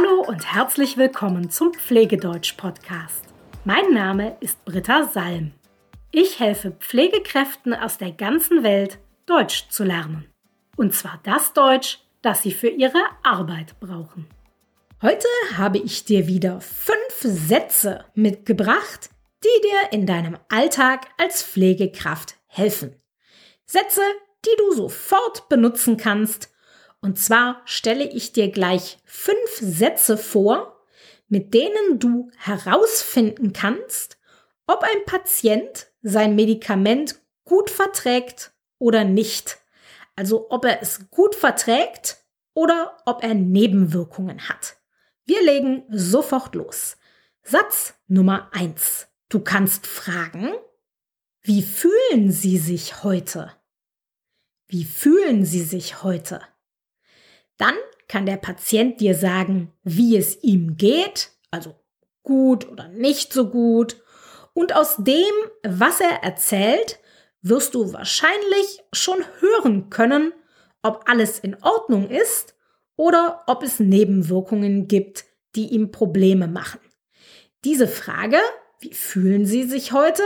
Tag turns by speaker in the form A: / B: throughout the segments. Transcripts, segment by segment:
A: Hallo und herzlich willkommen zum Pflegedeutsch-Podcast. Mein Name ist Britta Salm. Ich helfe Pflegekräften aus der ganzen Welt, Deutsch zu lernen. Und zwar das Deutsch, das sie für ihre Arbeit brauchen. Heute habe ich dir wieder fünf Sätze mitgebracht, die dir in deinem Alltag als Pflegekraft helfen. Sätze, die du sofort benutzen kannst. Und zwar stelle ich dir gleich fünf Sätze vor, mit denen du herausfinden kannst, ob ein Patient sein Medikament gut verträgt oder nicht. Also ob er es gut verträgt oder ob er Nebenwirkungen hat. Wir legen sofort los. Satz Nummer eins. Du kannst fragen, wie fühlen Sie sich heute? Wie fühlen Sie sich heute? Dann kann der Patient dir sagen, wie es ihm geht, also gut oder nicht so gut. Und aus dem, was er erzählt, wirst du wahrscheinlich schon hören können, ob alles in Ordnung ist oder ob es Nebenwirkungen gibt, die ihm Probleme machen. Diese Frage, wie fühlen Sie sich heute?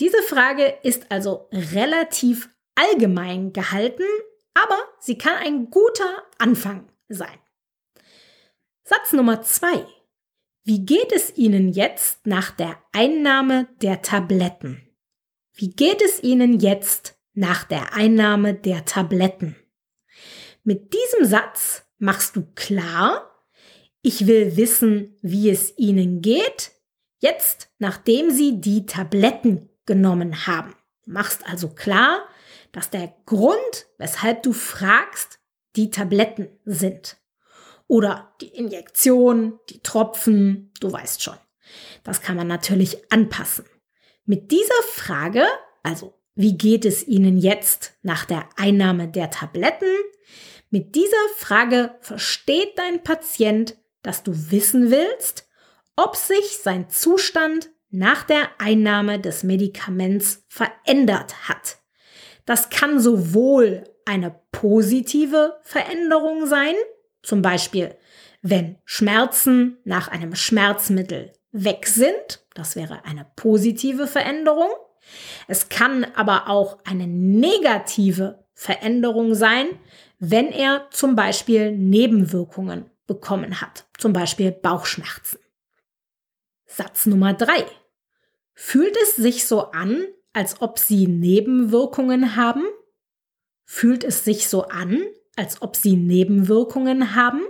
A: Diese Frage ist also relativ allgemein gehalten, aber sie kann ein guter Anfang sein. Satz Nummer zwei. Wie geht es Ihnen jetzt nach der Einnahme der Tabletten? Wie geht es Ihnen jetzt nach der Einnahme der Tabletten? Mit diesem Satz machst du klar, ich will wissen, wie es Ihnen geht, jetzt nachdem Sie die Tabletten genommen haben. Du machst also klar, dass der Grund, weshalb du fragst, die Tabletten sind. Oder die Injektion, die Tropfen, du weißt schon. Das kann man natürlich anpassen. Mit dieser Frage, also wie geht es Ihnen jetzt nach der Einnahme der Tabletten? Mit dieser Frage versteht dein Patient, dass du wissen willst, ob sich sein Zustand nach der Einnahme des Medikaments verändert hat. Das kann sowohl eine positive Veränderung sein, zum Beispiel wenn Schmerzen nach einem Schmerzmittel weg sind, das wäre eine positive Veränderung. Es kann aber auch eine negative Veränderung sein, wenn er zum Beispiel Nebenwirkungen bekommen hat, zum Beispiel Bauchschmerzen. Satz Nummer drei. Fühlt es sich so an, als ob Sie Nebenwirkungen haben? Fühlt es sich so an, als ob Sie Nebenwirkungen haben?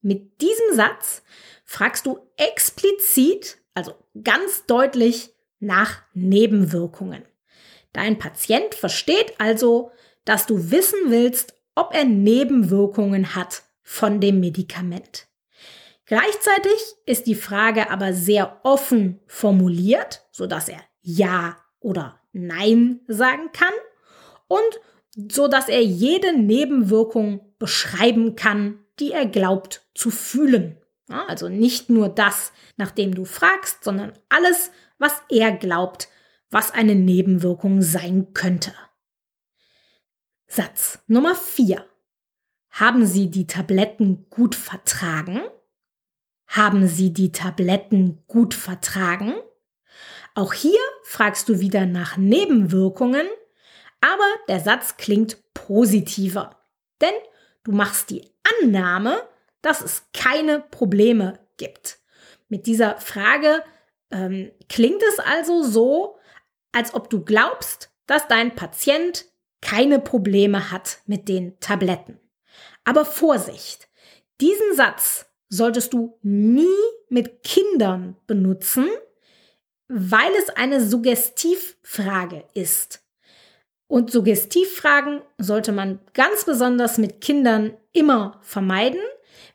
A: Mit diesem Satz fragst du explizit, also ganz deutlich, nach Nebenwirkungen. Dein Patient versteht also, dass du wissen willst, ob er Nebenwirkungen hat von dem Medikament. Gleichzeitig ist die Frage aber sehr offen formuliert, so dass er Ja oder Nein sagen kann und so dass er jede Nebenwirkung beschreiben kann, die er glaubt zu fühlen. Also nicht nur das, nach dem du fragst, sondern alles, was er glaubt, was eine Nebenwirkung sein könnte. Satz Nummer 4. Haben Sie die Tabletten gut vertragen? Haben Sie die Tabletten gut vertragen? Auch hier fragst du wieder nach Nebenwirkungen, aber der Satz klingt positiver, denn du machst die Annahme, dass es keine Probleme gibt. Mit dieser Frage ähm, klingt es also so, als ob du glaubst, dass dein Patient keine Probleme hat mit den Tabletten. Aber Vorsicht, diesen Satz solltest du nie mit Kindern benutzen, weil es eine Suggestivfrage ist. Und Suggestivfragen sollte man ganz besonders mit Kindern immer vermeiden.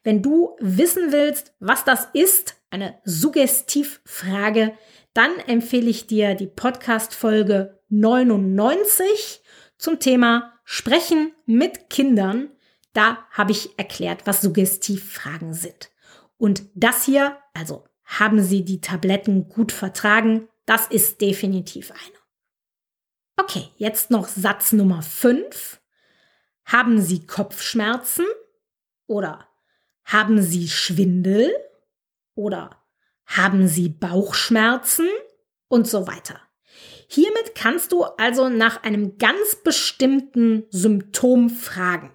A: Wenn du wissen willst, was das ist, eine Suggestivfrage, dann empfehle ich dir die Podcast-Folge 99 zum Thema Sprechen mit Kindern. Da habe ich erklärt, was Suggestivfragen sind. Und das hier, also haben Sie die Tabletten gut vertragen? Das ist definitiv eine. Okay, jetzt noch Satz Nummer 5. Haben Sie Kopfschmerzen? Oder Haben Sie Schwindel? Oder haben Sie Bauchschmerzen? Und so weiter. Hiermit kannst du also nach einem ganz bestimmten Symptom fragen.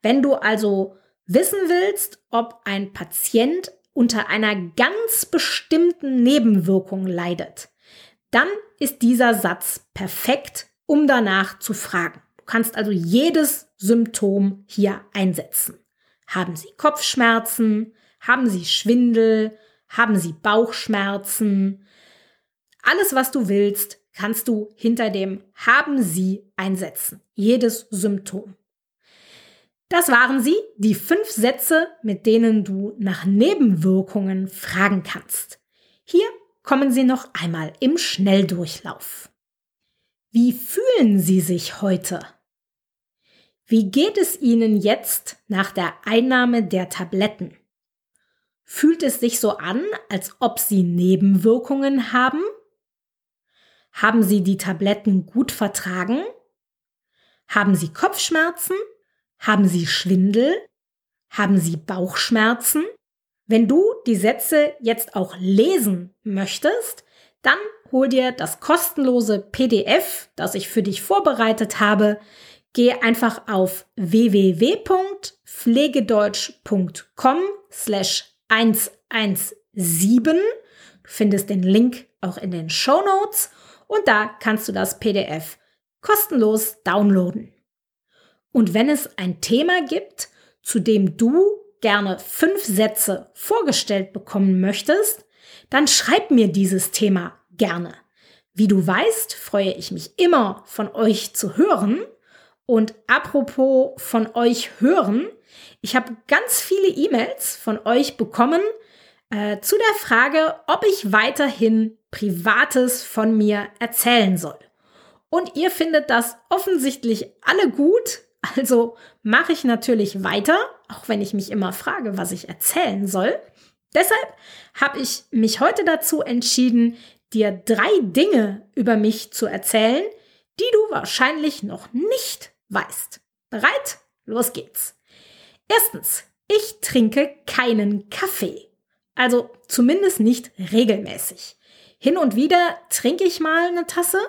A: Wenn du also wissen willst, ob ein Patient unter einer ganz bestimmten Nebenwirkung leidet, dann ist dieser Satz perfekt, um danach zu fragen. Du kannst also jedes Symptom hier einsetzen. Haben Sie Kopfschmerzen? Haben Sie Schwindel? Haben Sie Bauchschmerzen? Alles, was du willst, kannst du hinter dem haben Sie einsetzen. Jedes Symptom. Das waren sie, die fünf Sätze, mit denen du nach Nebenwirkungen fragen kannst. Hier kommen sie noch einmal im Schnelldurchlauf. Wie fühlen Sie sich heute? Wie geht es Ihnen jetzt nach der Einnahme der Tabletten? Fühlt es sich so an, als ob Sie Nebenwirkungen haben? Haben Sie die Tabletten gut vertragen? Haben Sie Kopfschmerzen? Haben Sie Schwindel? Haben Sie Bauchschmerzen? Wenn du die Sätze jetzt auch lesen möchtest, dann hol dir das kostenlose PDF, das ich für dich vorbereitet habe. Geh einfach auf www.pflegedeutsch.com slash 117. Du findest den Link auch in den Show Notes und da kannst du das PDF kostenlos downloaden. Und wenn es ein Thema gibt, zu dem du gerne fünf Sätze vorgestellt bekommen möchtest, dann schreib mir dieses Thema gerne. Wie du weißt, freue ich mich immer von euch zu hören. Und apropos von euch hören, ich habe ganz viele E-Mails von euch bekommen äh, zu der Frage, ob ich weiterhin Privates von mir erzählen soll. Und ihr findet das offensichtlich alle gut, also mache ich natürlich weiter, auch wenn ich mich immer frage, was ich erzählen soll. Deshalb habe ich mich heute dazu entschieden, dir drei Dinge über mich zu erzählen, die du wahrscheinlich noch nicht weißt. Bereit? Los geht's. Erstens, ich trinke keinen Kaffee. Also zumindest nicht regelmäßig. Hin und wieder trinke ich mal eine Tasse,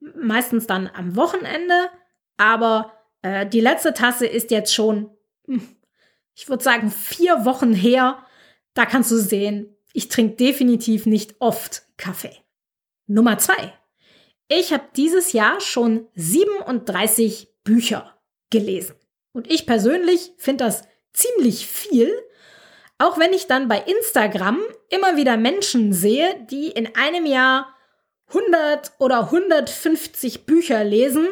A: meistens dann am Wochenende, aber äh, die letzte Tasse ist jetzt schon, hm, ich würde sagen, vier Wochen her. Da kannst du sehen, ich trinke definitiv nicht oft Kaffee. Nummer zwei. Ich habe dieses Jahr schon 37 Bücher gelesen. Und ich persönlich finde das ziemlich viel, auch wenn ich dann bei Instagram immer wieder Menschen sehe, die in einem Jahr 100 oder 150 Bücher lesen.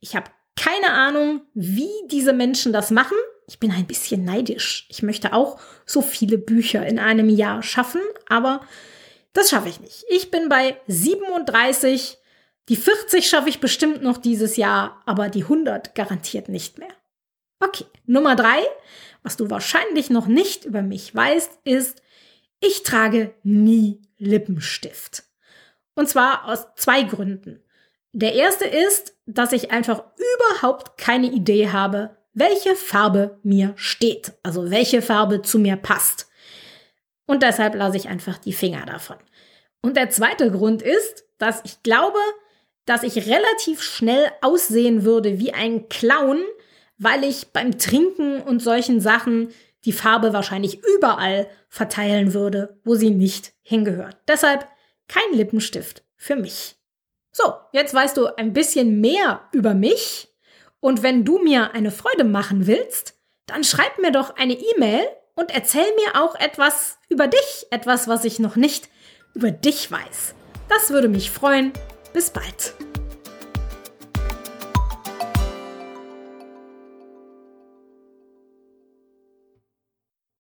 A: Ich habe keine Ahnung, wie diese Menschen das machen. Ich bin ein bisschen neidisch. Ich möchte auch so viele Bücher in einem Jahr schaffen, aber das schaffe ich nicht. Ich bin bei 37. Die 40 schaffe ich bestimmt noch dieses Jahr, aber die 100 garantiert nicht mehr. Okay, Nummer drei, was du wahrscheinlich noch nicht über mich weißt, ist, ich trage nie Lippenstift. Und zwar aus zwei Gründen. Der erste ist, dass ich einfach überhaupt keine Idee habe, welche Farbe mir steht, also welche Farbe zu mir passt. Und deshalb lasse ich einfach die Finger davon. Und der zweite Grund ist, dass ich glaube, dass ich relativ schnell aussehen würde wie ein Clown, weil ich beim Trinken und solchen Sachen die Farbe wahrscheinlich überall verteilen würde, wo sie nicht hingehört. Deshalb kein Lippenstift für mich. So, jetzt weißt du ein bisschen mehr über mich. Und wenn du mir eine Freude machen willst, dann schreib mir doch eine E-Mail und erzähl mir auch etwas über dich, etwas, was ich noch nicht über dich weiß. Das würde mich freuen. Bis bald.